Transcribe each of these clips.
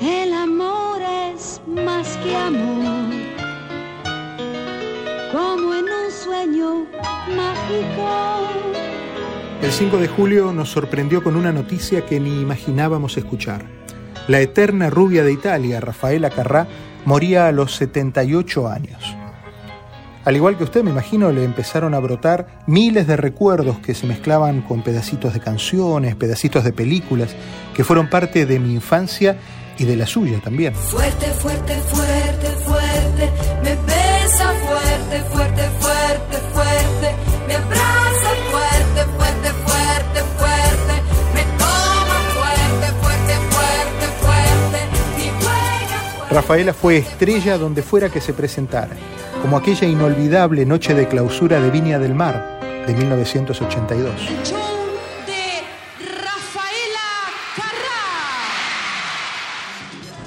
El amor es más que amor, como en un sueño mágico. El 5 de julio nos sorprendió con una noticia que ni imaginábamos escuchar. La eterna rubia de Italia, Rafaela Carrá, moría a los 78 años. Al igual que usted, me imagino, le empezaron a brotar miles de recuerdos que se mezclaban con pedacitos de canciones, pedacitos de películas, que fueron parte de mi infancia y de la suya también. Fuerte, fuerte, fuerte, fuerte, me besa fuerte, fuerte, fuerte, fuerte, me abraza fuerte, fuerte, Rafaela fue estrella donde fuera que se presentara, como aquella inolvidable noche de clausura de Viña del Mar de 1982. Show de Rafaela Carrà.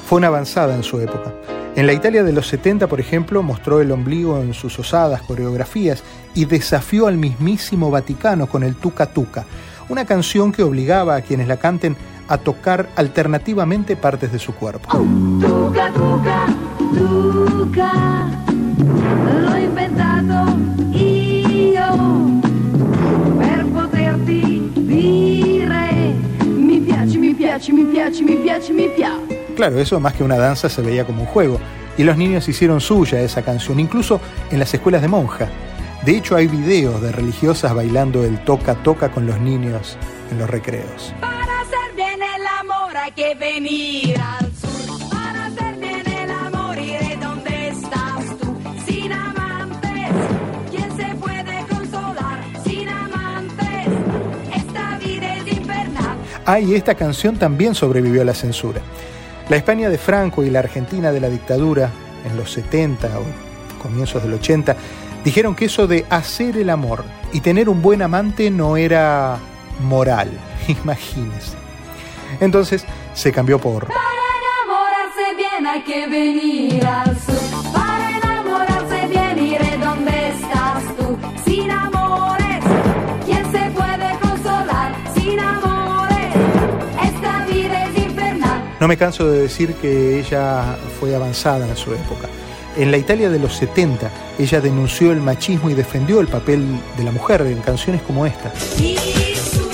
Fue una avanzada en su época. En la Italia de los 70, por ejemplo, mostró el ombligo en sus osadas coreografías y desafió al mismísimo Vaticano con el Tuca Tuca, una canción que obligaba a quienes la canten a tocar alternativamente partes de su cuerpo. Tuca, tuca, tuca, l'ho inventato io per poterti dire mi piace, mi piace, mi piace, mi piace, mi piace. Claro, eso más que una danza se veía como un juego, y los niños hicieron suya esa canción, incluso en las escuelas de monja. De hecho, hay videos de religiosas bailando el toca toca con los niños en los recreos. Hay que venir al sur. Para hacer bien el amor iré donde estás tú. Sin amantes, ¿quién se puede consolar? Sin amantes, esta vida es infernal. Ah, y esta canción también sobrevivió a la censura. La España de Franco y la Argentina de la dictadura en los 70 o comienzos del 80 dijeron que eso de hacer el amor y tener un buen amante no era moral, imagínese. Entonces se cambió por Para enamorarse bien hay que venir al sur. Para enamorarse bien iré donde estás tú. Sin amores, ¿quién se puede consolar? Sin amores, esta vida es infernal. No me canso de decir que ella fue avanzada en su época. En la Italia de los 70, ella denunció el machismo y defendió el papel de la mujer en canciones como esta. Y su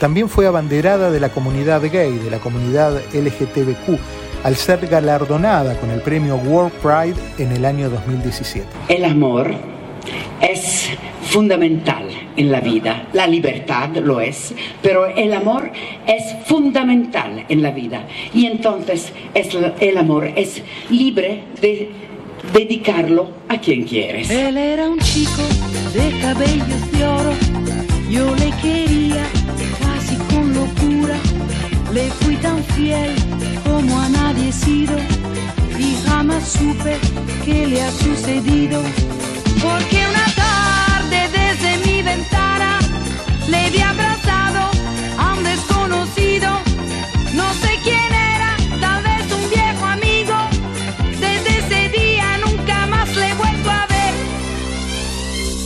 También fue abanderada de la comunidad gay, de la comunidad LGTBQ, al ser galardonada con el premio World Pride en el año 2017. El amor es fundamental en la vida, la libertad lo es, pero el amor es fundamental en la vida. Y entonces es, el amor es libre de dedicarlo a quien quieres. Él era un chico de cabellos de oro, yo le quería le fui tan fiel como a nadie he sido y jamás supe qué le ha sucedido, porque una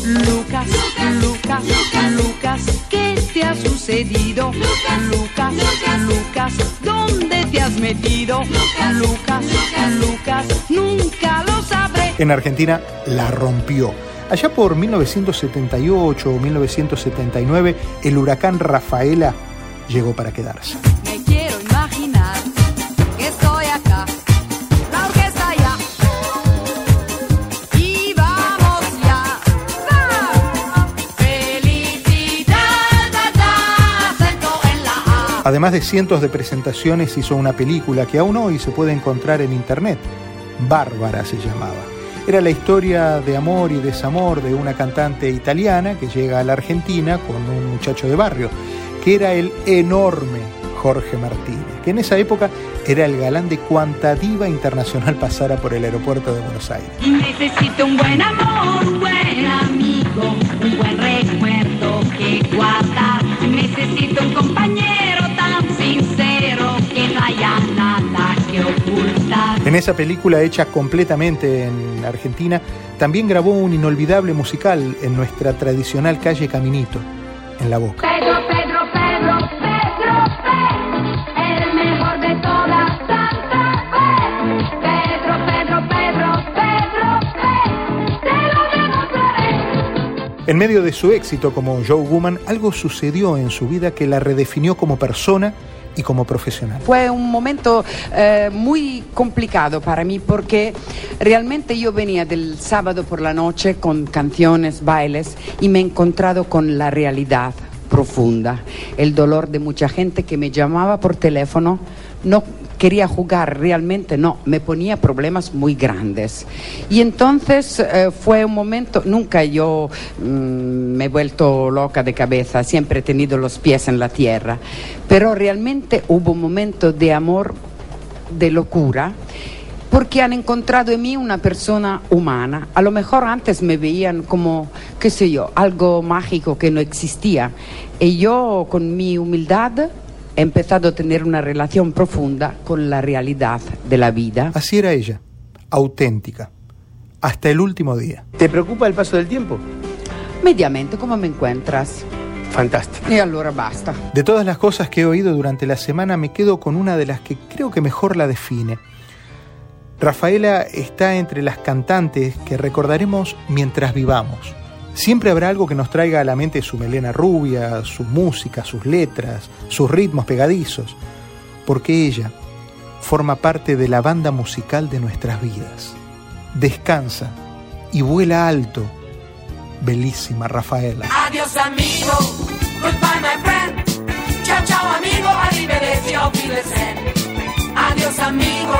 Lucas, Lucas, Lucas, ¿qué te ha sucedido? Lucas, Lucas, ¿dónde te has metido? Lucas, Lucas, nunca lo sabré. En Argentina la rompió. Allá por 1978 o 1979, el huracán Rafaela llegó para quedarse. Además de cientos de presentaciones, hizo una película que aún hoy se puede encontrar en internet. Bárbara se llamaba. Era la historia de amor y desamor de una cantante italiana que llega a la Argentina con un muchacho de barrio, que era el enorme Jorge Martínez, que en esa época era el galán de cuanta diva internacional pasara por el aeropuerto de Buenos Aires. Necesito un buen amor, un buen amigo, un buen recuerdo que guardar. Necesito un compañero haya nada que ocultar. En esa película hecha completamente en Argentina, también grabó un inolvidable musical en nuestra tradicional calle Caminito, en La Boca. Pedro, Pedro, Pedro, Pedro, Pedro, el mejor de toda Santa Fe. Pedro, Pedro, Pedro, Pedro, Pedro, te lo demostraré. En medio de su éxito como Joe Woman, algo sucedió en su vida que la redefinió como persona como profesional. Fue un momento eh, muy complicado para mí porque realmente yo venía del sábado por la noche con canciones, bailes y me he encontrado con la realidad profunda, el dolor de mucha gente que me llamaba por teléfono, no quería jugar realmente, no, me ponía problemas muy grandes. Y entonces eh, fue un momento, nunca yo mm, me he vuelto loca de cabeza, siempre he tenido los pies en la tierra, pero realmente hubo un momento de amor, de locura, porque han encontrado en mí una persona humana. A lo mejor antes me veían como, qué sé yo, algo mágico que no existía. Y yo, con mi humildad, he empezado a tener una relación profunda con la realidad de la vida. Así era ella, auténtica, hasta el último día. ¿Te preocupa el paso del tiempo? Mediamente, ¿cómo me encuentras? Fantástico. Y allora basta. De todas las cosas que he oído durante la semana, me quedo con una de las que creo que mejor la define. Rafaela está entre las cantantes que recordaremos mientras vivamos. Siempre habrá algo que nos traiga a la mente su melena rubia, su música, sus letras, sus ritmos pegadizos, porque ella forma parte de la banda musical de nuestras vidas. Descansa y vuela alto, bellísima Rafaela. Adiós amigo, goodbye my friend. Ciao ciao amigo. Adiós amigo,